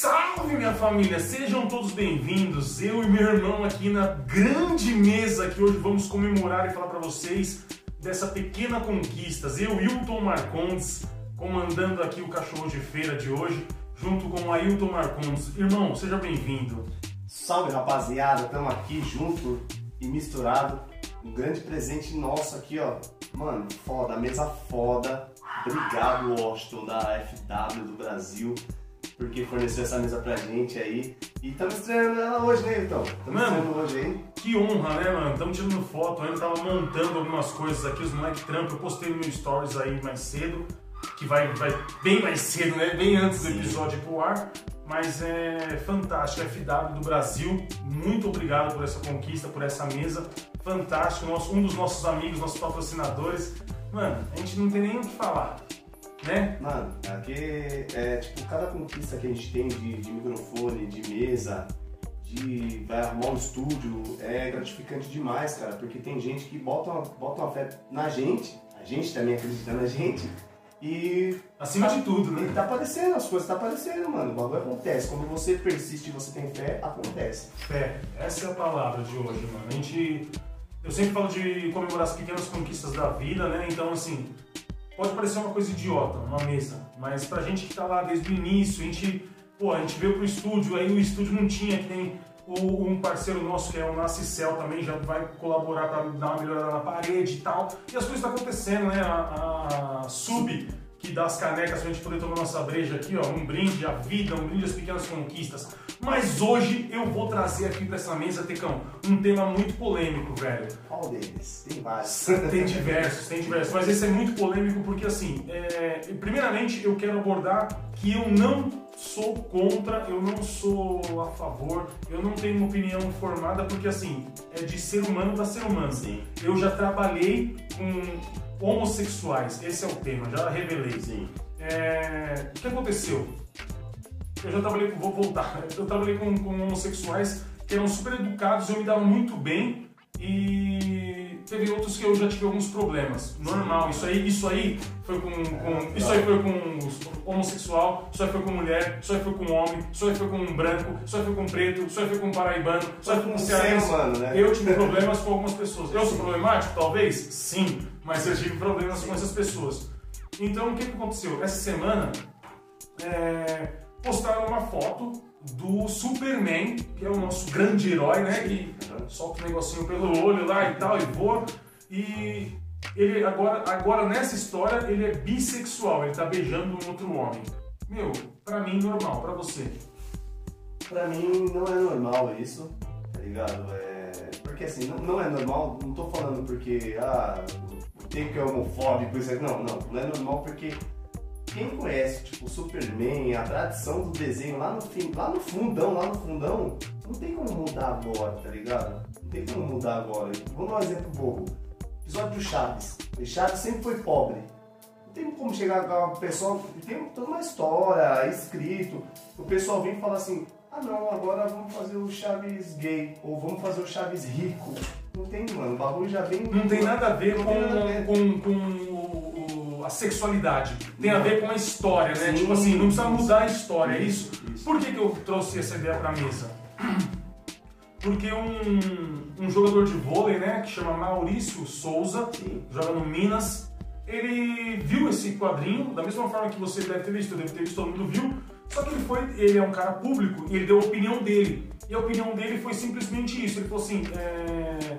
Salve minha família, sejam todos bem-vindos. Eu e meu irmão aqui na grande mesa que hoje vamos comemorar e falar para vocês dessa pequena conquista. Eu, Wilton Marcondes, comandando aqui o cachorro de feira de hoje, junto com Ailton Marcondes. Irmão, seja bem-vindo. Salve rapaziada, estamos aqui junto e misturado. Um grande presente nosso aqui, ó. Mano, foda, mesa foda. Obrigado, Washington, da FW do Brasil, porque forneceu essa mesa pra gente aí. E estamos estreando ela hoje, né, então? Estamos estreando hoje aí. Que honra, né, mano? Estamos tirando foto, eu ainda tava montando algumas coisas aqui, os moleque trampo. Eu postei no meu stories aí mais cedo, que vai, vai bem mais cedo, né? Bem antes do episódio ir pro ar. Mas é fantástico, FW do Brasil, muito obrigado por essa conquista, por essa mesa. Fantástico, nosso, um dos nossos amigos, nossos patrocinadores. Mano, a gente não tem nem o que falar, né? Mano, aqui é tipo, cada conquista que a gente tem de, de microfone, de mesa, de vai arrumar um estúdio, é gratificante demais, cara, porque tem gente que bota uma, bota uma fé na gente, a gente também acredita na gente, e Acima de tudo, E né? tá aparecendo, as coisas tá aparecendo, mano. O bagulho acontece. Quando você persiste e você tem fé, acontece. Fé, essa é a palavra de hoje, mano. A gente. Eu sempre falo de comemorar as pequenas conquistas da vida, né? Então, assim, pode parecer uma coisa idiota, uma mesa, mas pra gente que tá lá desde o início, a gente, pô, a gente veio pro estúdio, aí o estúdio não tinha, que nem o, um parceiro nosso que é o Nascicel também já vai colaborar pra dar uma melhorada na parede e tal. E as coisas estão acontecendo, né? A, a Sub, que dá as canecas pra gente poder tomar nossa breja aqui, ó, um brinde à vida, um brinde às pequenas conquistas. Mas hoje eu vou trazer aqui pra essa mesa, Tecão, um tema muito polêmico, velho. Qual deles? Tem vários. Tem diversos, tem diversos, mas esse é muito polêmico porque assim, é, primeiramente eu quero abordar que eu não sou contra, eu não sou a favor, eu não tenho uma opinião formada porque assim, é de ser humano para ser humano. Sim. Eu já trabalhei com homossexuais, esse é o tema, já revelei. Sim. É, o que aconteceu? Eu já trabalhei, vou voltar, eu trabalhei com, com homossexuais que eram super educados, eu me dava muito bem e teve outros que eu já tive alguns problemas. Normal, isso aí, isso aí foi com, com isso aí foi com homossexual, isso aí foi com mulher, isso aí foi com homem, isso aí foi com um branco, isso aí foi com preto, isso aí foi com paraibano, isso aí foi com cearense. né? Eu tive problemas com algumas pessoas. Eu sou problemático, talvez? Sim, mas eu tive problemas com essas pessoas. Então, o que, que aconteceu? Essa semana, é, postaram uma foto do Superman, que é o nosso grande herói, né? Que solta um negocinho pelo olho lá e tal, e voa. E ele agora, agora nessa história, ele é bissexual, ele tá beijando um outro homem. Meu, pra mim normal, pra você. Pra mim não é normal isso, tá ligado? É... Porque assim, não, não é normal, não tô falando porque, ah, o tempo é homofóbico, isso aí. Não, não, não é normal porque quem conhece, tipo, o Superman, a tradição do desenho lá no fim, lá no fundão, lá no fundão, não tem como mudar agora, tá ligado? Não tem como mudar agora. Vamos dar um exemplo bobo. Episódio do Chaves. O Chaves sempre foi pobre. Não tem como chegar com o pessoal, tem toda uma história, escrito. O pessoal vem e fala assim, ah não, agora vamos fazer o Chaves gay, ou vamos fazer o Chaves rico. Não tem, mano, o bagulho já vem... Não tem nada a ver com, tem nada a ver. com, com a sexualidade. Tem a ver com a história, né? Sim, tipo assim, não precisa mudar a história, é isso? Isso. Por que, que eu trouxe essa ideia pra mesa? Porque um, um jogador de vôlei, né, que chama Maurício Souza, Sim. joga no Minas, ele viu esse quadrinho, da mesma forma que você deve ter visto, deve ter visto, todo mundo viu, só que ele foi, ele é um cara público e ele deu a opinião dele. E a opinião dele foi simplesmente isso, ele falou assim, é,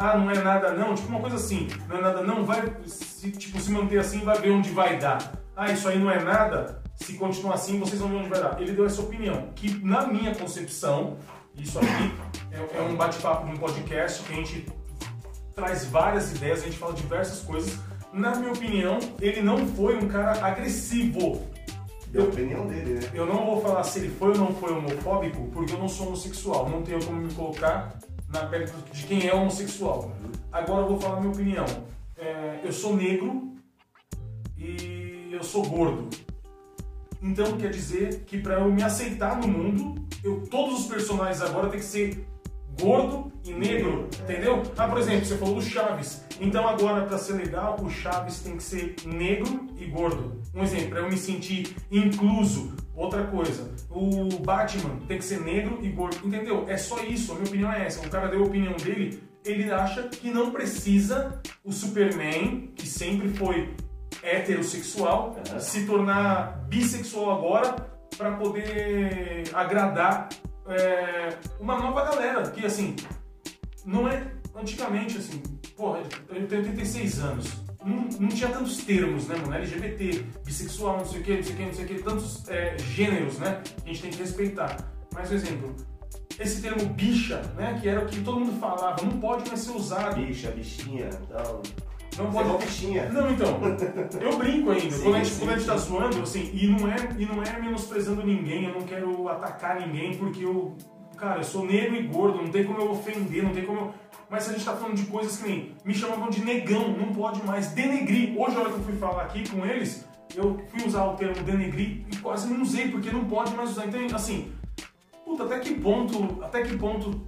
ah, não é nada não, tipo uma coisa assim, não é nada não, vai se, tipo, se manter assim, vai ver onde vai dar. Ah, isso aí não é nada, se continuar assim, vocês vão ver onde vai dar. Ele deu essa opinião, que na minha concepção, isso aqui é, é um bate-papo de um podcast que a gente traz várias ideias, a gente fala diversas coisas. Na minha opinião, ele não foi um cara agressivo. Deu a opinião dele, né? Eu não vou falar se ele foi ou não foi homofóbico, porque eu não sou homossexual. Não tenho como me colocar na pele de quem é homossexual. Agora eu vou falar a minha opinião. É, eu sou negro e eu sou gordo. Então quer dizer que para eu me aceitar no mundo, eu, todos os personagens agora tem que ser gordo e negro, entendeu? Ah, por exemplo, você falou do Chaves. Então agora para ser legal, o Chaves tem que ser negro e gordo. Um exemplo, para eu me sentir incluso. Outra coisa, o Batman tem que ser negro e gordo. Entendeu? É só isso, a minha opinião é essa. O cara deu a opinião dele, ele acha que não precisa o Superman, que sempre foi heterossexual, Uhum. se tornar bissexual agora para poder agradar é, uma nova galera. Que assim, não é. Antigamente, assim, porra, eu tenho 86 anos. Não, não tinha tantos termos, né, mano? LGBT, bissexual, não sei o que, não sei o que, não sei o que, tantos é, gêneros, né? Que a gente tem que respeitar. Mas, por exemplo, esse termo bicha, né? Que era o que todo mundo falava, não pode mais ser usado. Bicha, bichinha tal. Não Você pode. é bichinha. Não, então, eu brinco ainda. Sim, quando, a gente, sim, quando a gente tá zoando, assim, e não, é, e não é menosprezando ninguém, eu não quero atacar ninguém, porque eu, cara, eu sou negro e gordo, não tem como eu ofender, não tem como eu. Mas a gente tá falando de coisas que nem. Me chamavam de negão, não pode mais. Denegrir. Hoje, a hora que eu fui falar aqui com eles, eu fui usar o termo denegrir e quase não usei, porque não pode mais usar. Então, assim, puta, até que ponto. Até que ponto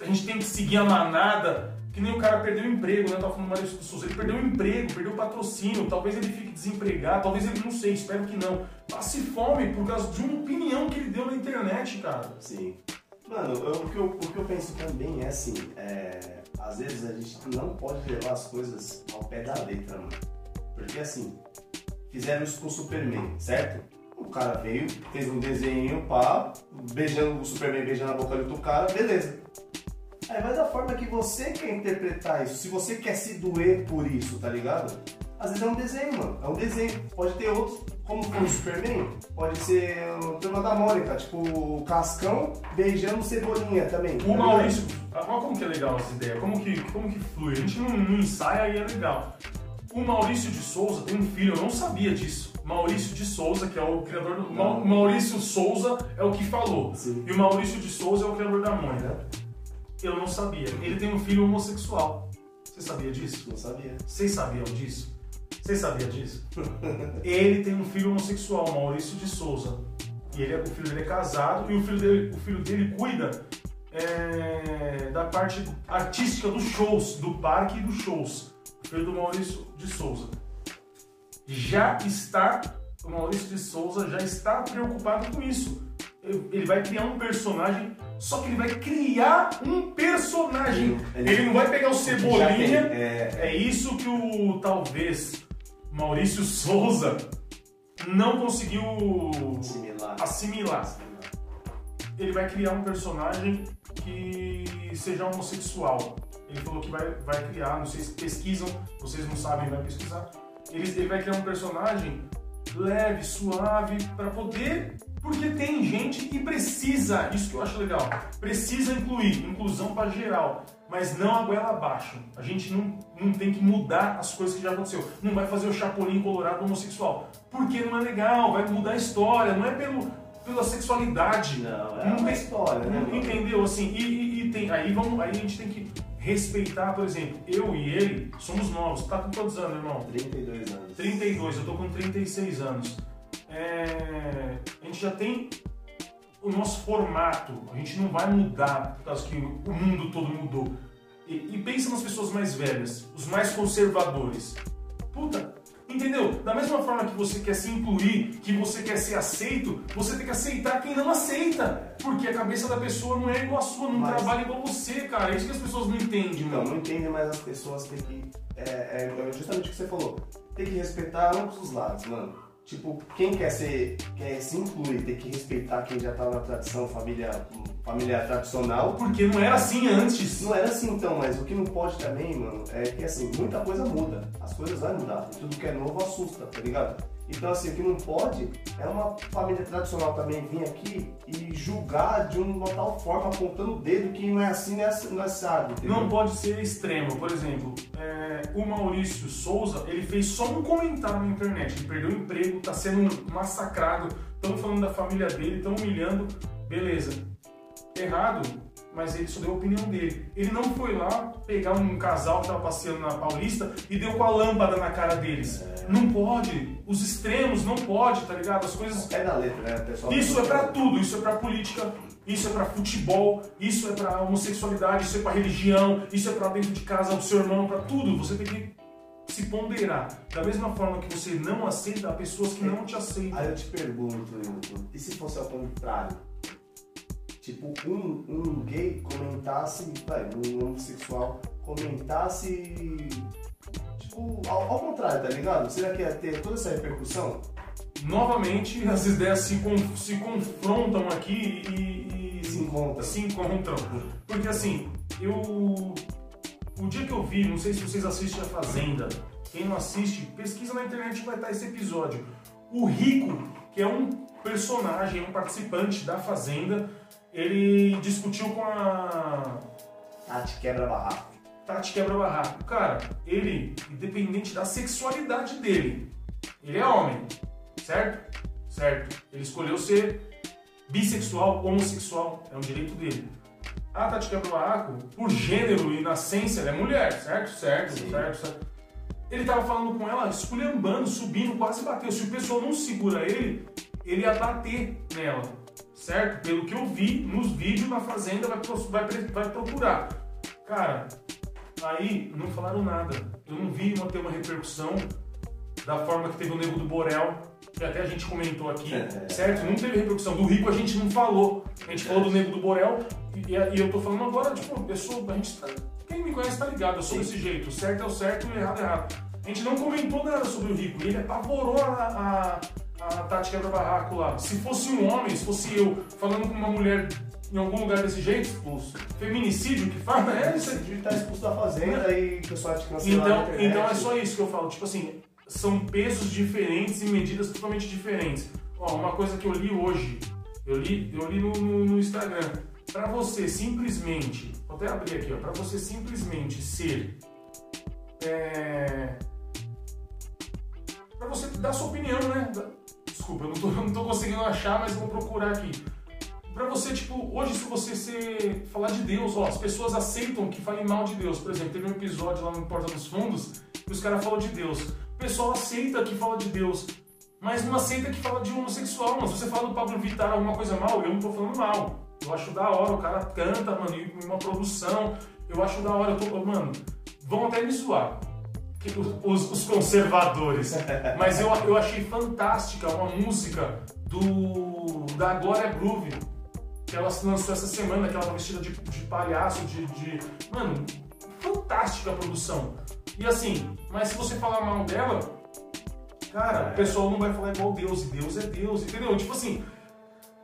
a gente tem que seguir a manada, que nem o cara perdeu o emprego, né? Eu tava falando do de Souza, ele perdeu o emprego, perdeu o patrocínio, talvez ele fique desempregado, talvez ele, não sei, espero que não. Passe fome por causa de uma opinião que ele deu na internet, cara. Sim. Mano, eu- o, que eu, o que eu penso também é assim, é, às vezes a gente não pode levar as coisas ao pé da letra, mano. Porque assim, fizeram isso com o Superman, certo? O cara veio, fez um desenho, pá, beijando o Superman, beijando a boca do outro cara, beleza. Aí vai da forma que você quer interpretar isso, se você quer se doer por isso, tá ligado? Às vezes é um desenho, mano. É um desenho. Pode ter outros, como foi o Superman, pode ser o Turma da Mônica, tipo o Cascão beijando Cebolinha também. tá O? Maurício, olha como que é legal essa ideia, como que, como que flui. A gente não, não ensaia e é legal. O Maurício de Souza tem um filho, eu não sabia disso. Maurício de Souza, que é o criador do. Não. Maurício Souza é o que falou. Sim. E o Maurício de Souza é o criador da mãe, né? Eu não sabia. Ele tem um filho homossexual. Você sabia disso? Não sabia. Vocês sabiam disso? Vocês sabiam disso? ele tem um filho homossexual, Maurício de Souza. E ele, é- o filho dele é casado e o filho dele, o filho dele cuida é, da parte artística dos shows, do parque e dos shows. O filho do Maurício de Souza. Já está, o Maurício de Souza já está preocupado com isso. Ele ele vai criar um personagem, só que ele vai criar um personagem. Ele- Ele não vai pegar o Já tem, Cebolinha. é, É isso que o talvez Maurício Souza não conseguiu similar. assimilar. Ele vai criar um personagem que seja homossexual. Ele falou que vai, vai criar, não sei se pesquisam, vocês não sabem, vai pesquisar. Ele, ele vai criar um personagem leve, suave, para poder. Porque tem gente que precisa, isso que eu acho legal, precisa incluir, inclusão para geral, mas não a goela abaixo. A gente não, não tem que mudar as coisas que já aconteceu. Não vai fazer o Chapolin colorado homossexual, porque não é legal, vai mudar a história, não é pelo, pela sexualidade. Não, é Não tem- história, né? Entendeu? Assim, e, e- e tem, aí, vamos, aí a gente tem que respeitar, por exemplo, eu e ele somos novos. Tá com quantos anos, irmão? 32 anos. 32, eu tô com 36 anos. É, a gente já tem o nosso formato, a gente não vai mudar por causa que o mundo todo mudou. E, e pensa nas pessoas mais velhas, os mais conservadores. Puta, entendeu? Da mesma forma que você quer se incluir, que você quer ser aceito, você tem que aceitar quem não aceita. Porque a cabeça da pessoa não é igual a sua, não Mas- trabalha igual você, cara. É isso que as pessoas não entendem, mano. não entendem, mas as pessoas têm que. É, é justamente o que você falou. Tem que respeitar ambos os lados, mano. Tipo, quem quer ser. quer se incluir, tem que respeitar quem já tá na tradição família, familiar tradicional. Porque não era assim antes. Não era assim então, mas o que não pode também, mano, é que assim, muita coisa muda. As coisas vão mudar. E tudo que é novo assusta, tá ligado? Então assim, o que não pode é uma família tradicional também vir aqui e julgar de uma tal forma, apontando o dedo que não é assim, não é, não é sábio, entendeu? Não pode ser extremo. Por exemplo, é, o Maurício Souza, ele fez só um comentário na internet. Ele perdeu o emprego, tá sendo massacrado. Estão falando da família dele, estão humilhando. Beleza. Errado, mas ele só deu a opinião dele. Ele não foi lá pegar um casal que tava passeando na Paulista e deu com a lâmpada na cara deles. Não pode. Os extremos não pode, tá ligado? As coisas É da letra, né, pessoal? isso é pra tudo, isso é pra política, isso é pra futebol, isso é pra homossexualidade, isso é pra religião, isso é pra dentro de casa do seu irmão, pra tudo. Você tem que se ponderar. Da mesma forma que você não aceita, há pessoas que não te aceitam. Aí eu te pergunto, Nilton, e se fosse ao contrário? Tipo, um, um gay comentasse, vai, um homossexual comentasse. Tipo, ao, ao contrário, tá ligado? Será que ia ter toda essa repercussão? Novamente, as ideias se, con- se confrontam aqui e, e- Se encontram. se encontram. Porque assim, eu. O dia que eu vi, não sei se vocês assistem a Fazenda. Quem não assiste, pesquisa na internet vai estar esse episódio. O Rico, que é um personagem, um participante da Fazenda, ele discutiu com a Tati quebra barraco. Tati Quebra Barraco. Cara, ele, independente da sexualidade dele, ele é homem, certo? Certo. Ele escolheu ser bissexual, homossexual, é um direito dele. A Tati Quebra Barraco, por gênero e nascença, ela é mulher, certo? Certo, Sim. certo, certo. Ele tava falando com ela, esculhambando, subindo, quase bateu. Se o pessoal não segura ele, ele ia bater nela, certo? Pelo que eu vi nos vídeos na Fazenda, vai, vai, vai procurar. Cara, aí não falaram nada. Eu não vi uma, ter uma repercussão da forma que teve o Nego do Borel, que até a gente comentou aqui, É. certo? Não teve repercussão. Do Rico a gente não falou. A gente falou do Nego do Borel e, e eu tô falando agora, tipo, eu sou, a gente tá, quem me conhece tá ligado, eu sou desse jeito. O certo é o certo e o errado é o errado. A gente não comentou nada sobre o Rico e ele apavorou a, a, a Tati Quebra-Barraco lá. Se fosse um homem, se fosse eu falando com uma mulher em algum lugar desse jeito, Expulso. feminicídio que fala, é isso Esse aqui. vídeo tá expulso da fazenda e o pessoal te cancelar Então, então é só isso que eu falo. Tipo assim, são pesos diferentes e medidas totalmente diferentes. Ó, uma coisa que eu li hoje, eu li, eu li no, no- no Instagram. Pra você simplesmente, vou até abrir aqui, ó, pra você simplesmente ser. É, pra você dar sua opinião, né? Desculpa, eu não tô, eu não tô conseguindo achar, mas vou procurar aqui. Pra você, tipo, hoje se você falar de Deus, ó, as pessoas aceitam que falem mal de Deus. Por exemplo, teve um episódio lá no Porta dos Fundos que os caras falam de Deus. O pessoal aceita que fala de Deus, mas não aceita que fala de homossexual. Mas se você fala do Pablo Vittar alguma coisa mal, eu não tô falando mal. Eu acho da hora, o cara canta, mano, e uma produção. Eu acho da hora, eu tô, mano, vão até me zoar. Os, os conservadores. Mas eu, eu achei fantástica uma música do da Glória Groove que ela se lançou essa semana, que ela tá vestida de, de palhaço, de, de. Mano, fantástica a produção. E assim, mas se você falar mal dela, cara, o pessoal não vai falar igual Deus, e Deus é Deus, entendeu? Tipo assim,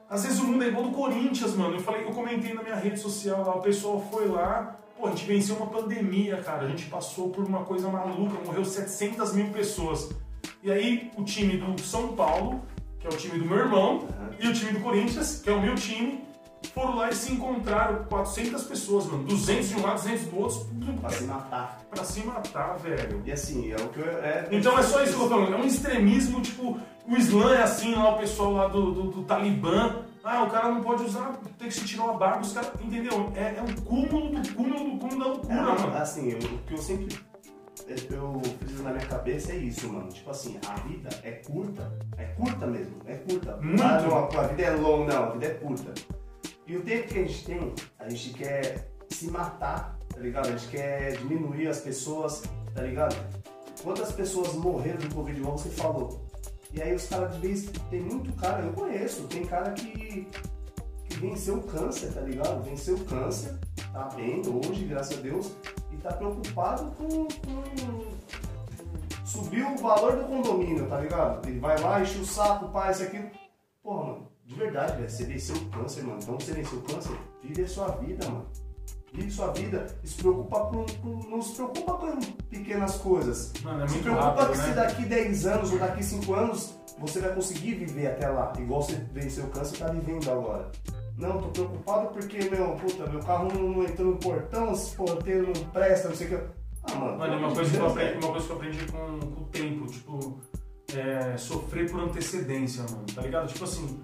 às vezes o mundo é igual do Corinthians, mano. Eu falei, eu comentei na minha rede social lá, o pessoal foi lá, pô, a gente venceu uma pandemia, cara. A gente passou por uma coisa maluca, morreu 700 mil pessoas. E aí o time do São Paulo, que é o time do meu irmão, e o time do Corinthians, que é o meu time, foram lá e se encontraram 400 pessoas, mano. 200 de um lado, 200 do outro, Pra se matar. pra se matar, velho. E assim, é o que eu. É, Então é só isso que eu tô falando. É um extremismo, tipo, o Islã é assim, lá o pessoal lá do, do, do Talibã. Ah, o cara não pode usar, tem que se tirar uma barba, os caras. Entendeu? É, é um cúmulo do cúmulo do cúmulo da loucura, É, mano. assim, eu- o que eu sempre eu friso na minha cabeça é isso, mano. Tipo assim, a vida é curta, é curta mesmo, é curta. Muito. Ah, não, a vida é longa, não, a vida é curta. E o tempo que a gente tem, a gente quer se matar, tá ligado? A gente quer diminuir as pessoas, tá ligado? Quantas pessoas morreram do Covid, igual você falou? E aí os caras de vez, tem muito cara, eu conheço, tem cara que, que venceu o câncer, tá ligado? Venceu o câncer, tá bem hoje, graças a Deus, e tá preocupado com, com o valor do condomínio, tá ligado? Ele vai lá, enche o saco, pai, isso aqui. De verdade, velho, você venceu o câncer, mano. Então você venceu o câncer, vive a sua vida, mano. Vive sua vida e se preocupa com, com- não se preocupa com pequenas coisas. Mano, é se preocupa rápido, que se né? daqui 10 anos ou daqui 5 anos você vai conseguir viver até lá, igual você venceu o câncer e tá vivendo agora. Não, tô preocupado porque, meu, puta, meu carro não, não entrou no portão, esse porteiro não presta, não sei o que. Ah, mano. Mano, uma coisa, que eu aprendi, uma coisa que eu aprendi com, com o tempo, tipo, é, sofrer por antecedência, mano, tá ligado? Tipo assim,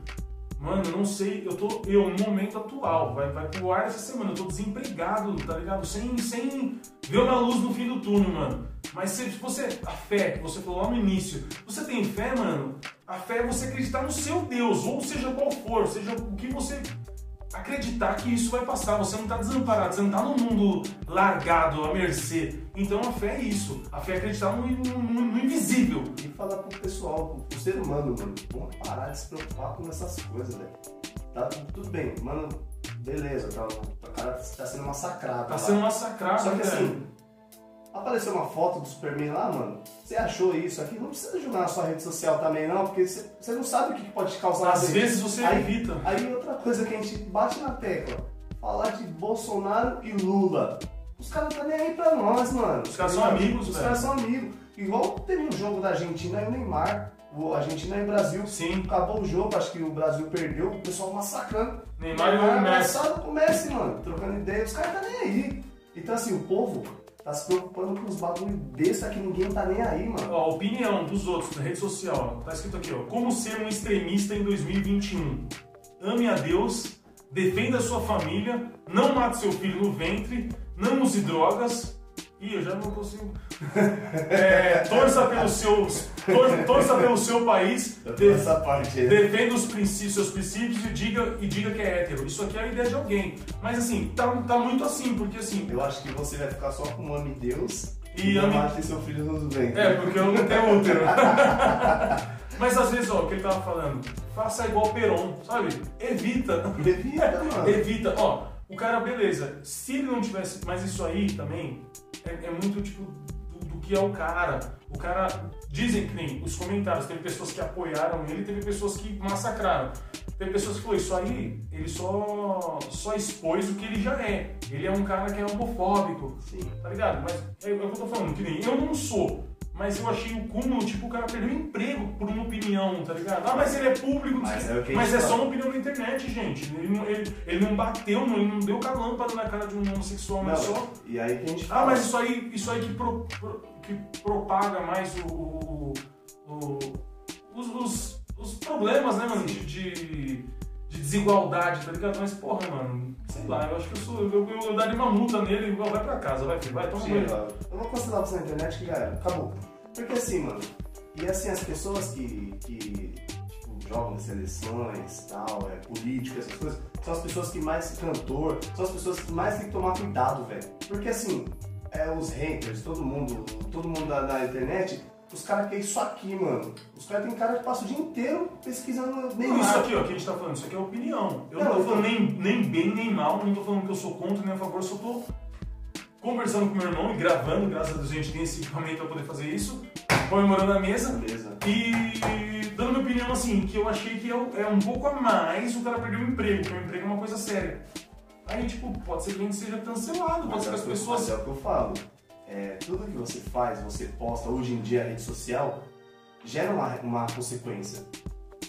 mano, eu não sei, eu tô, eu, no momento atual, vai, vai pro ar essa semana, eu tô desempregado, tá ligado? Sem, sem ver uma luz no fim do túnel, mano. Mas se você, a fé, você falou lá no início, você tem fé, mano, a fé é você acreditar no seu Deus, ou seja qual for, seja o que você acreditar que isso vai passar. Você não está desamparado, você não está num mundo largado, à mercê. Então a fé é isso. A fé é acreditar no, no, no invisível. E falar pro pessoal, pro, ser humano, mano, vamos parar de se preocupar com essas coisas, velho. Tá tudo bem, mano, beleza, tá, o cara tá sendo massacrado. Tá lá. sendo massacrado, Só que né? assim, apareceu uma foto do Superman lá, mano. Você achou isso aqui? Não precisa jogar na sua rede social também, não, porque você, você não sabe o que pode causar. Às vezes você aí, evita. Aí outra coisa que a gente bate na tecla, falar de Bolsonaro e Lula. Os caras não tá nem aí pra nós, mano. Os caras são amigos, Os caras são amigos. Igual teve um jogo da Argentina e o Neymar. O Argentina e o Brasil. Sim. Acabou o jogo, acho que o Brasil perdeu, o pessoal massacrando. Neymar e o Messi. abraçado com o Messi, mano. Trocando ideia. Os caras tá nem aí. Então assim, o povo tá se preocupando com os bagulho besta que ninguém tá nem aí, mano. Ó, opinião dos outros na rede social. Tá escrito aqui, ó. Como ser um extremista em 2021? Ame a Deus, defenda a sua família, não mate seu filho no ventre, não use drogas. Ih, eu já não consigo. É, torça pelo seu, tor- torça pelo seu país, Essa parte aí. defenda os princípios, seus princípios e diga, e diga que é hétero. Isso aqui é a ideia de alguém. Mas assim, tá, tá muito assim, porque assim, Eu acho que você vai ficar só com ame Deus E e ame- mate seu filho nos ventres. É, porque eu não tenho útero. Mas às vezes, ó, o que ele tava falando, faça igual o Peron, sabe? Evita. Evita, mano. Evita. Ó, o cara, beleza, se ele não tivesse. Mas isso aí também é, é muito tipo que é o cara. O cara. Dizem que nem os comentários, teve pessoas que apoiaram ele, teve pessoas que massacraram. Teve pessoas que falaram, isso aí, ele só, só expôs o que ele já é. Ele é um cara que é homofóbico. Sim. Tá ligado? Mas é, é o que eu tô falando, que nem eu não sou. Mas eu achei o cúmulo, tipo, o cara perdeu emprego por uma opinião, tá ligado? Ah, mas ele é público, Mas é o que a mas é só uma opinião na internet, gente. Ele não, ele, ele não bateu, não, ele não deu calâmpada na cara de um homossexual, mas Não, só. E aí que a gente Ah, fala. mas isso aí, isso aí que, pro- pro- que propaga mais o, o- o- os, os- os problemas, né, mano, de, de, de desigualdade, tá ligado? Mas, porra, mano, sei lá, eu acho que eu sou. Eu, eu, eu daria uma multa nele e vai pra casa, vai, filho, vai, toma Sim, eu vou cancelar você na internet que já era. Acabou. Porque assim, mano. E assim, as pessoas que, que tipo, jogam em seleções, tal, é, política, essas coisas, são as pessoas que mais cantor, são as pessoas que mais tem que tomar cuidado, velho. Porque assim, é, os haters, todo mundo, todo mundo da, da internet, os caras querem isso aqui, mano. Os caras tem cara que passa o dia inteiro pesquisando Neymar. isso aqui, ó, que a gente tá falando, isso aqui é opinião. Eu não, Não, tô falando nem, nem bem nem mal, não tô falando que eu sou contra nem a favor, eu só tô conversando com meu irmão e gravando, graças a Deus a gente tem esse equipamento pra poder fazer isso, comemorando a mesa. Beleza. E dando minha opinião assim, que eu achei que é, é um pouco a mais o cara perder o emprego, porque o emprego é uma coisa séria. Aí, tipo, pode ser que a gente seja cancelado, pode ser que é, as pessoas. mas é o que eu falo. É, tudo que você faz, você posta hoje em dia a rede social, gera uma, uma consequência.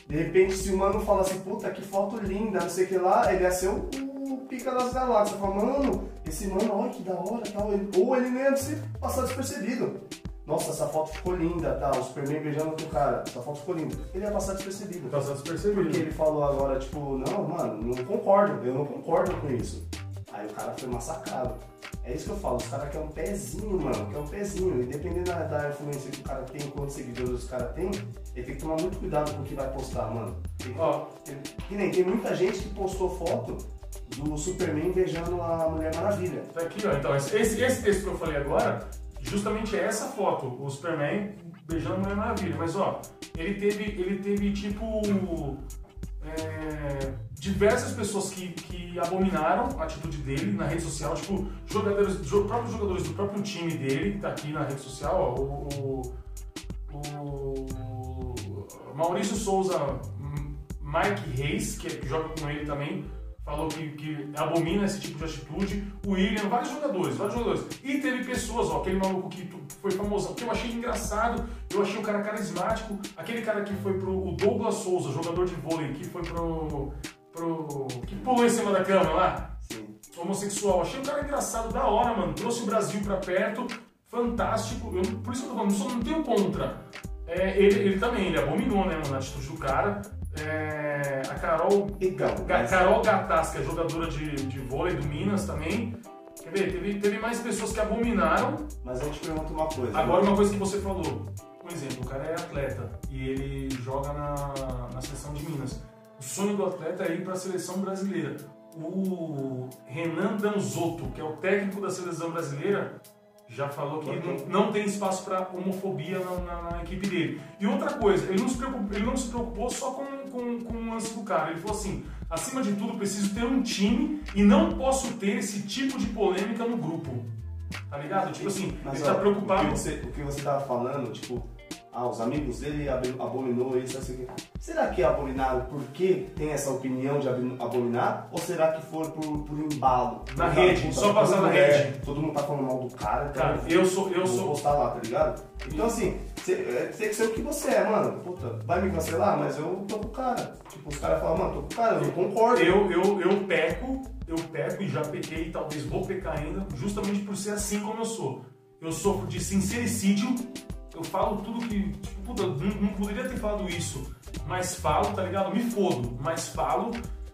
De repente, se o mano fala assim, puta, que foto linda, não sei o que lá, ele ia ser o, o pica das galáxias. Fala, mano, esse mano, olha que da hora, tal. Ele- ou ele nem ia se passar despercebido. Nossa, essa foto ficou linda, tal. O Superman beijando outro cara, essa foto ficou linda. Ele ia passar despercebido. Passar Porque despercebido. ele falou agora, tipo, não, mano, não concordo, eu não concordo com isso. Aí o cara foi massacrado. É isso que eu falo, os caras querem um pezinho, mano, quer um pezinho. E dependendo da, da influência que o cara tem, quantos seguidores o cara tem, ele tem que tomar muito cuidado com o que vai postar, mano. Tem Ó. tem- que nem tem muita gente que postou foto do Superman beijando a Mulher Maravilha. Tá aqui, ó. Então, esse, esse, esse texto que eu falei agora, justamente é essa foto. O Superman beijando a Mulher Maravilha. Mas, ó, ele teve, ele teve tipo. é, diversas pessoas que, que abominaram a atitude dele na rede social, tipo, jogadores, jo- próprios jogadores do próprio time dele, que tá aqui na rede social, ó, o, o, o Maurício Souza, M- Mike Reis, que, que joga com ele também, falou que, que abomina esse tipo de atitude. O William, vários jogadores, vários jogadores. E teve pessoas, ó, aquele maluco que foi famosão, que eu achei engraçado, eu achei o cara carismático. Aquele cara que foi pro o Douglas Souza, jogador de vôlei, que foi pro. pro que pulou em cima da cama lá Sim. homossexual. Achei um cara engraçado, da hora, mano. Trouxe o Brasil pra perto, fantástico. Eu, por isso que eu tô falando, só não tenho contra. É, ele, ele também, ele abominou, né, mano, a atitude do cara. É, a Carol, Então, Ga- mas- Carol Gattas, que é jogadora de, de vôlei do Minas também. Quer ver? Teve, teve mais pessoas que abominaram. Mas eu te pergunto uma coisa. Agora, uma coisa que você falou. Um exemplo, o cara é atleta e ele joga na, na seleção de Minas. O sonho do atleta é ir para a seleção brasileira. o Renan Danzotto, que é o técnico da seleção brasileira, já falou que não, não tem espaço para homofobia na, na- na equipe dele. E outra coisa, ele não se preocupou, ele não se preocupou só com, com, com o lance do cara. Ele falou assim: acima de tudo, preciso ter um time e não posso ter esse tipo de polêmica no grupo. Tá ligado? Tipo assim, Mas, ele tá ó, preocupado. O que, você, o que você tava falando, tipo, ah, os amigos dele ab- abominou isso, assim. Será que é abominado porque tem essa opinião de ab- abominar? Ou será que for por, por embalo? Na rede, puta, só passar na mundo é- rede. Todo mundo tá falando mal do cara, então Cara, eu sou. Eu vou sou postar lá, tá ligado? Então assim, cê, é, tem que ser o que você é, mano. Puta, vai me cancelar, mas eu tô com o cara. Tipo, os caras falam, mano, tô com o cara, eu concordo. Eu, eu, eu peco, eu peco e já pequei, talvez vou pecar ainda, justamente por ser assim como eu sou. Eu sofro de sincericídio, eu falo tudo que, tipo, puta, não, não poderia ter falado isso, mas falo, tá ligado? Me fodo, mas falo.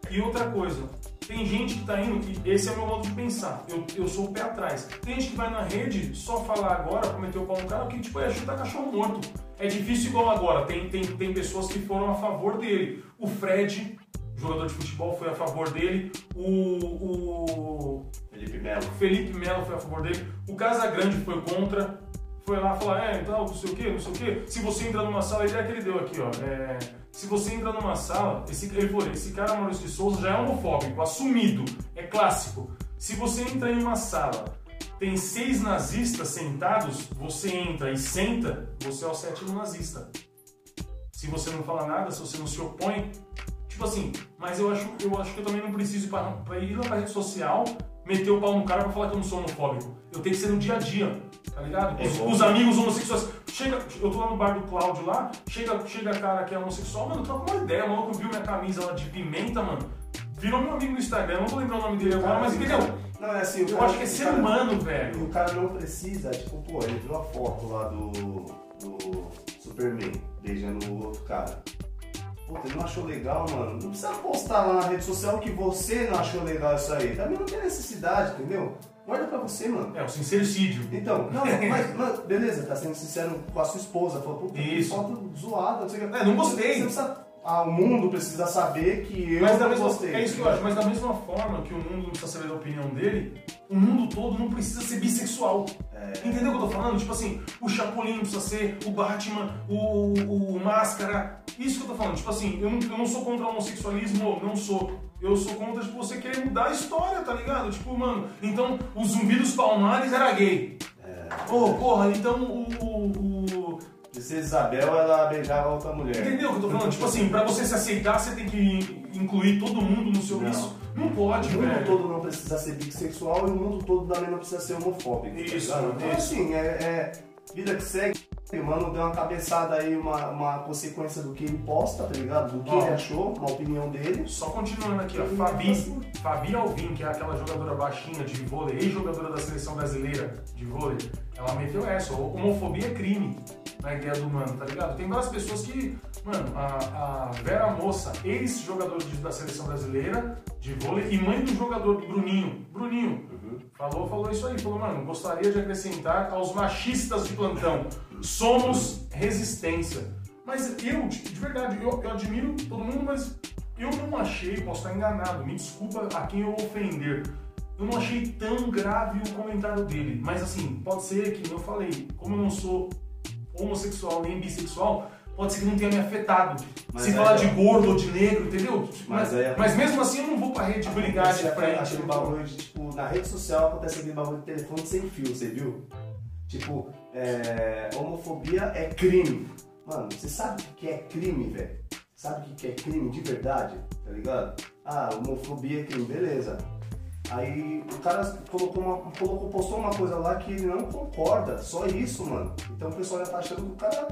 E outra coisa, tem gente que tá indo, e esse é o meu modo de pensar, eu, eu sou o pé atrás. Tem gente que vai na rede só falar agora, pra meter o pau no cara, que tipo, é chutar cachorro morto. É difícil igual agora, tem, tem, tem pessoas que foram a favor dele. O Fred, jogador de futebol, foi a favor dele. O, o Felipe Melo. Felipe Melo foi a favor dele. O Casagrande foi contra. Foi lá falar, é, então, não sei o que, não sei o que. Se você entra numa sala, a ideia que ele deu aqui, ó. é, se você entra numa sala, esse, ele falou, esse cara Maurício de Souza já é homofóbico, assumido, é clássico. Se você entra em uma sala, tem seis nazistas sentados, você entra e senta, você é o sétimo nazista. Se você não fala nada, se você não se opõe, Tipo assim, mas eu acho, eu acho que eu também não preciso ir pra ir lá rede social, meter o pau no cara pra falar que eu não sou homofóbico. Eu tenho que ser no dia a dia, tá ligado? É Os, os amigos homossexuais. Chega, eu tô lá no bar do Cláudio lá, chega, chega cara que é homossexual, mano, troca uma ideia, o maluco viu minha camisa lá de pimenta, mano. Virou meu amigo no Instagram, eu não vou lembrar o nome dele agora, mas entendeu? Não, é assim, Eu cara- acho que é ser cara- humano, E velho. o cara não precisa, tipo, pô, ele viu a foto lá do, do Superman beijando o outro cara. Puta, não achou legal, mano. Não precisa postar lá na rede social que você não achou legal isso aí. Também não tem necessidade, entendeu? Guarda pra você, mano. É, o sincericídio. Então, não, mas, mas beleza, tá sendo sincero com a sua esposa. Falou, puta, Isso. foto zoada, não sei o que. É, não gostei. Você precisa, ah, o mundo precisa saber que eu Mas não mesma, gostei. é isso que eu acho, mas da mesma forma que o mundo não precisa saber da opinião dele, o mundo todo não precisa ser bissexual. Entendeu o que eu tô falando? Tipo assim, o Chapolin não precisa ser, o Batman, o, o Máscara. Isso que eu tô falando. Tipo assim, eu não, eu não sou contra o homossexualismo, não sou. Eu sou contra, tipo, você querer mudar a história, tá ligado? Tipo, mano, então o Zumbi dos Palmares era gay. Pô, porra, então o- o- o Princesa Isabel, ela beijava outra mulher. Entendeu o que eu tô falando? Tipo assim, pra você se aceitar, você tem que incluir todo mundo no seu Não. isso. Não pode, O mundo velho. todo não precisa ser bissexual e o mundo todo também não precisa ser homofóbico. tá Isso, ligado? Então, isso. assim, é, é vida que segue. O mano deu uma cabeçada aí, uma, uma consequência do que ele posta, tá ligado? Do que Ó. ele achou, uma opinião dele. Só continuando aqui, ó. Fabi. Fabi Alvim, que é aquela jogadora baixinha de vôlei, ex-jogadora da seleção brasileira de vôlei, ela meteu essa. Homofobia é crime na ideia do mano, tá ligado? Tem várias pessoas que. Mano, a, a Vera Moça, ex-jogador de- da seleção brasileira de vôlei e mãe do jogador Bruninho. Bruninho. Falou, falou isso aí, falou, mano, gostaria de acrescentar aos machistas de plantão, somos resistência. Mas eu, de de verdade, eu, eu admiro todo mundo, mas eu não achei, posso estar enganado, me desculpa a quem eu ofender. Eu não achei tão grave o comentário dele. Mas assim, pode ser que, eu falei, como eu não sou homossexual nem bissexual, pode ser que não tenha me afetado. Mas Se falar ó. de gordo ou de negro, entendeu? Mas Mas, aí- mas mesmo assim eu não vou pra rede brigar de frente. Aquele bagulho de, tipo, na rede social acontece aquele bagulho de telefone sem fio, você viu? Tipo, é, homofobia é crime. Mano, você sabe o que é crime, velho? Sabe o que é crime de verdade? Tá ligado? Ah, homofobia é crime, beleza. Aí o cara colocou uma, colocou, postou uma coisa lá que ele não concorda, só isso, mano. Então o pessoal já tá achando que o cara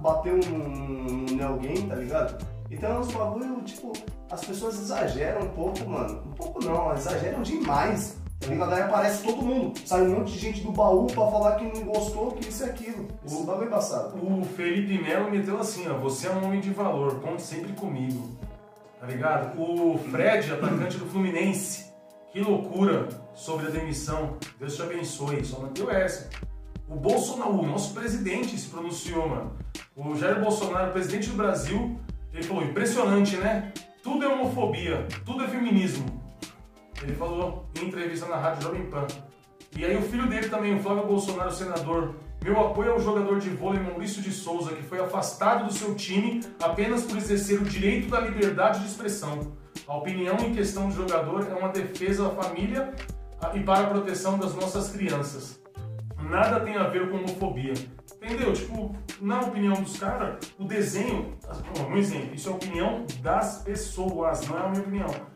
bateu em alguém, tá ligado? Então é uns bagulho, tipo, as pessoas exageram um pouco, mano. Um pouco não, exageram demais. Tá ligado? Aí aparece todo mundo, sai um monte de gente do baú pra falar que não gostou, que isso e aquilo. Esse bagulho é passado. O Felipe Melo meteu assim, ó, você é um homem de valor, conte sempre comigo. Tá ligado? O Fred, atacante do Fluminense, que loucura sobre a demissão. Deus te abençoe, só meteu essa. O Bolsonaro, o nosso presidente se pronunciou, mano. O Jair Bolsonaro, presidente do Brasil, ele falou, impressionante, né? Tudo é homofobia, tudo é feminismo. Ele falou em entrevista na Rádio Jovem Pan. E aí o filho dele também, o Flávio Bolsonaro, senador. Meu apoio ao jogador de vôlei Maurício de Souza, que foi afastado do seu time apenas por exercer o direito da liberdade de expressão. A opinião em questão do jogador é uma defesa à família e para a proteção das nossas crianças. Nada tem a ver com homofobia. Entendeu? Tipo, na opinião dos caras, o desenho. Um exemplo, isso é a opinião das pessoas, não é a minha opinião.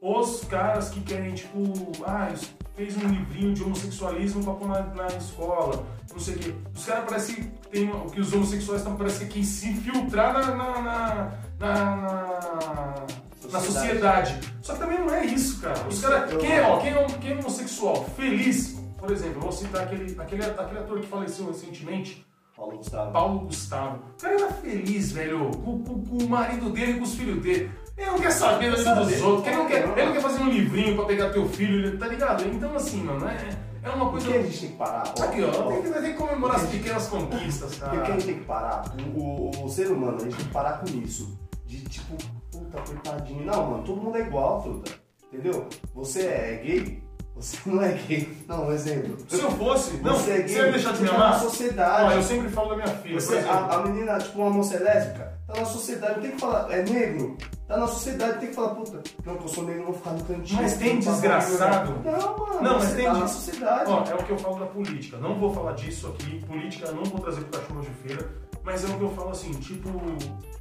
Os caras que querem, tipo, ah, fez um livrinho de homossexualismo pra pôr na, na escola, não sei o quê. Os caras parecem que tem. que os homossexuais estão parecendo que se infiltrar na, na, na, na na sociedade. Só que também não é isso, cara. Os caras. Quem, ó, quem, é, quem é homossexual? Feliz. Por exemplo, vou citar aquele, aquele, aquele ator que faleceu recentemente. Paulo Gustavo. Paulo Gustavo. O cara era feliz, velho, com, com, com o marido dele e com os filhos dele. Ele não quer saber da vida dos outros. Ele não, quer, ele não quer fazer um livrinho pra pegar teu filho, tá ligado? Então, assim, mano, é, é uma coisa. Por que a gente tem que parar? Aqui, ó, tem que, tem que comemorar as pequenas conquistas, cara. Por que a gente tem que parar? O, o, o ser humano, a gente tem que parar com isso. De tipo, puta, coitadinho. Não, mano, todo mundo é igual, fruta. Entendeu? Você é gay, você não é gay. Não, um exemplo. Se eu fosse, não, você é gay, você ia deixar de me tá amar? na sociedade. Ó, eu sempre falo da minha filha, Você, exemplo. a, a menina, tipo, uma moça é lésbica, tá na sociedade, não tem que falar, é negro, tá na sociedade, tem que falar, puta, não, que eu sou negro, eu vou ficar no cantinho. Mas tem desgraçado. Não, mano, Não, mas tem tá na sociedade. Ó, é o que eu falo da política. Não vou falar disso aqui. Política não vou trazer pro cachorro de feira. Mas é o que eu falo assim, tipo,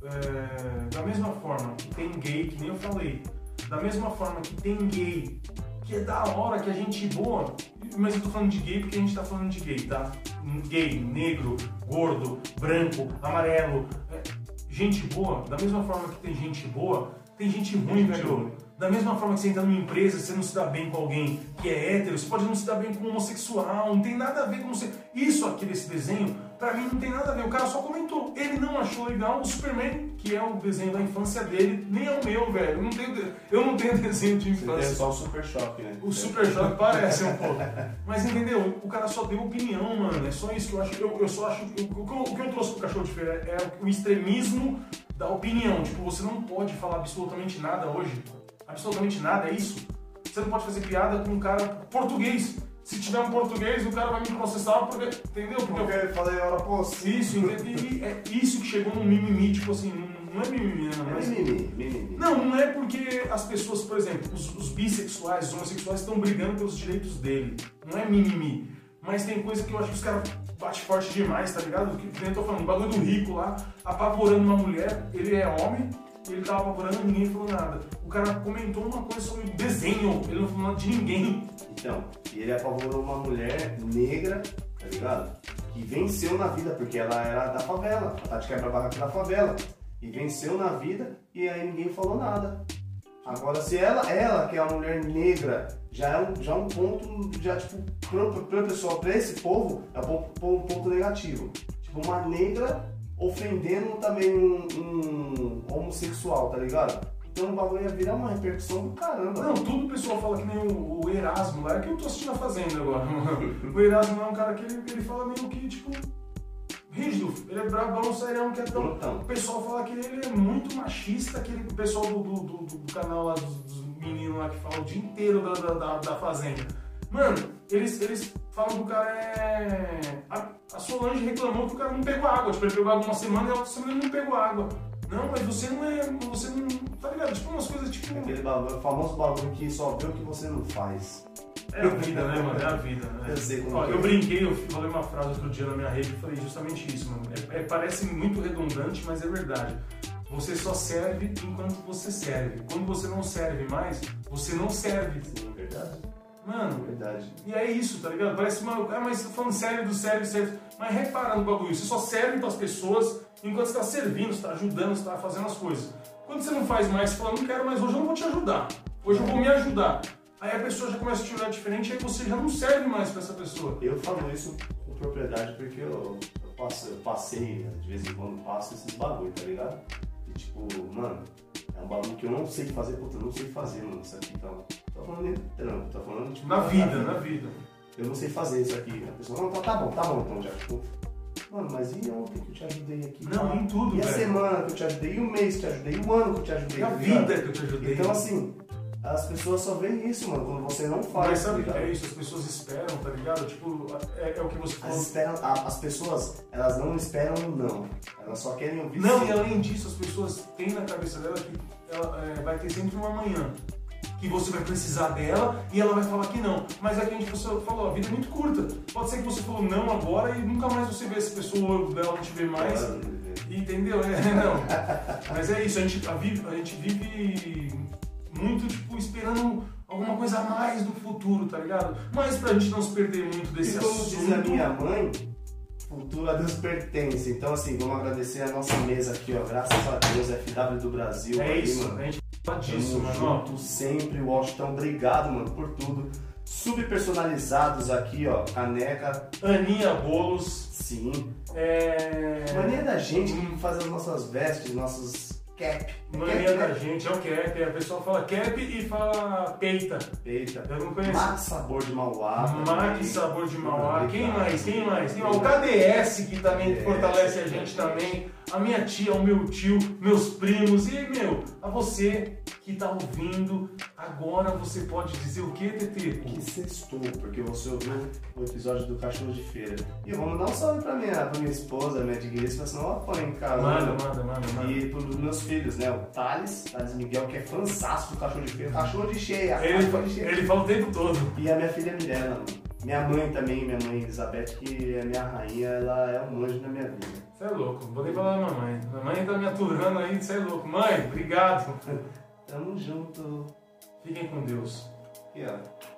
é, da mesma forma que tem gay, que nem eu falei, da mesma forma que tem gay, que é da hora, que é gente boa, mas eu tô falando de gay porque a gente tá falando de gay, tá? Gay, negro, gordo, branco, amarelo, é, gente boa, da mesma forma que tem gente boa, tem gente ruim, gente velho. Da mesma forma que você entra numa empresa, você não se dá bem com alguém que é hétero, você pode não se dar bem com um homossexual, não tem nada a ver com você. Isso aqui desse desenho, pra mim não tem nada a ver. O cara só comentou. Ele não achou legal o Superman, que é o desenho da infância dele, nem é o meu, velho. Eu não tenho, eu não tenho desenho de infância. só o super choque, né? O Super Choque parece um pouco. Mas entendeu? O cara só deu opinião, mano. É só isso que eu acho. Eu, eu só acho. O, o que eu- o que eu trouxe pro cachorro de feira é o extremismo da opinião. Tipo, você não pode falar absolutamente nada hoje. Absolutamente nada, é isso. Você não pode fazer piada com um cara português. Se tiver um português, o cara vai me processar porque. Entendeu? Porque eu Porque eu falei, ora, pô, isso, entendeu? E é isso que chegou no mimimi, tipo assim, não, não é mimimi, né? Mas, Mimimi, mimimi. não, não é porque as pessoas, por exemplo, os, os bissexuais, os homossexuais estão brigando pelos direitos dele. Não é mimimi. Mas tem coisa que eu acho que os caras batem forte demais, tá ligado? Que nem eu tô falando, o bagulho do rico lá, apavorando uma mulher, ele é homem, ele tava apavorando e ninguém falou nada. O cara comentou uma coisa sobre desenho, ele não falou nada de ninguém. Então, e ele apavorou uma mulher negra, tá ligado? Que venceu na vida, porque ela era da favela, a Tati quebra-barraca da favela. E venceu na vida e aí ninguém falou nada. Agora, se ela, ela que é uma mulher negra, já é um, já é um ponto, já tipo, pra, pra pessoa, pra esse povo, é um um ponto negativo. Tipo, uma negra ofendendo também um, um homossexual, tá ligado? Então o bagulho ia virar uma repercussão do caramba. Não, tudo o pessoal fala que nem o, o Erasmo lá, é que eu tô assistindo a Fazenda agora. o Erasmo é um cara que ele, ele fala meio que, tipo, rígido. Ele é brabão, serião, que é tão... Brutão. O pessoal fala que ele é muito machista, aquele pessoal do, do, do- do canal lá, dos, dos meninos lá que falam o dia inteiro da, da, da- da Fazenda. Mano, eles, eles falam que o cara é... A, Solange reclamou que o cara não pegou água. Tipo, ele pegou água uma semana e a outra semana ele não pegou água. Não, mas você não é... Você não... Tá ligado? Tipo, umas coisas tipo... Aquele bagulho, famoso bagulho que só vê o que você não faz. É a vida, né, mano? É a vida, né? Eu sei como Ó, que eu é. brinquei, eu falei uma frase outro dia na minha rede e falei justamente isso, mano. É- é- parece muito redundante, mas é verdade. Você só serve enquanto você serve. Quando você não serve mais, você não serve. Sim, verdade. Mano, Verdade. e é isso, tá ligado? Parece uma. Ah, mas falando sério do sério, sério. Mas repara no bagulho, você só serve pras pessoas enquanto você tá servindo, você tá ajudando, você tá fazendo as coisas. Quando você não faz mais, você fala, não quero mais, hoje eu não vou te ajudar. Hoje eu vou me ajudar. Aí a pessoa já começa a te olhar diferente, aí você já não serve mais pra essa pessoa. Eu falo isso com propriedade porque eu, eu, passo- eu passei, né, de vez em quando passo esses bagulho, tá ligado? E tipo, mano, é um bagulho que eu não sei fazer, puta, eu não sei fazer, mano, isso aqui, então. Tô falando nem do trampo, tô falando tipo. Na vida, na vida. Eu não sei fazer isso aqui. A pessoa, não, tá, tá bom, tá bom, então já, tipo. Mano, mas e ontem que eu te ajudei aqui? Não, tá? em tudo, E a velho. semana que eu te ajudei, e o mês que eu te ajudei, e o ano que eu te ajudei. É a tá vida que eu te ajudei. Então, assim, as pessoas só veem isso, mano, quando você não faz. Mas sabe o tá que é isso? As pessoas esperam, tá ligado? Tipo, é, é o que você falou. As, esperam, a- as pessoas, elas não esperam um não. Elas só querem ouvir Não, sim. e além disso, as pessoas têm na cabeça dela que ela é, vai ter sempre uma manhã. Que você vai precisar dela e ela vai falar que não. Mas é que a gente você falou, a vida é muito curta. Pode ser que você falou não agora e nunca mais você vê essa pessoa, ela não te vê mais. Claro, Entendeu? É, não. Mas é isso, a gente, a, vive, a gente vive muito, tipo, esperando alguma coisa a mais do futuro, tá ligado? Mas pra gente não se perder muito desse E como assunto. diz a minha mãe, futuro a Deus pertence. Então, assim, vamos agradecer a nossa mesa aqui, ó. Graças a Deus, FW do Brasil. É aí, isso, mano. a gente fala disso, mano. junto sempre, Washington. Obrigado, mano, por tudo. Subpersonalizados aqui, ó. Caneca, Aninha Bolos. sim. É... Mania da gente que faz as nossas vestes, nossos cap. Mania cap, da né? gente, é o cap. A pessoa fala cap e fala peita. Eita. Eu não conheço. Mate sabor de Mauá. Mac. Sabor de Mauá. Quem mais? Quem mais? Mais? O KDS que também KDS, fortalece a gente também. A minha tia, o meu tio, meus primos. E, meu, a você que tá ouvindo, agora você pode dizer o que, TT? Que sextou, porque você ouviu o episódio do Cachorro de Feira. E eu vou mandar um salve pra minha, pra minha esposa, minha digníssima, senão ela apanha em casa. Manda, né? manda, manda, manda. E pros meus filhos, né? O Thales, Thales Miguel, que é fansástico do Cachorro de Feira. Cachorro de cheia, Ele, cachorro de cheia. ele fala o tempo todo. E a minha filha Mirella, mano. Minha mãe também, minha mãe Elizabeth, que é minha rainha, ela é um anjo na minha vida. Você é louco, vou nem falar da mamãe. Mamãe tá me aturando aí, você é louco. Mãe, obrigado. Tamo junto. Fiquem com Deus. Aqui, ó.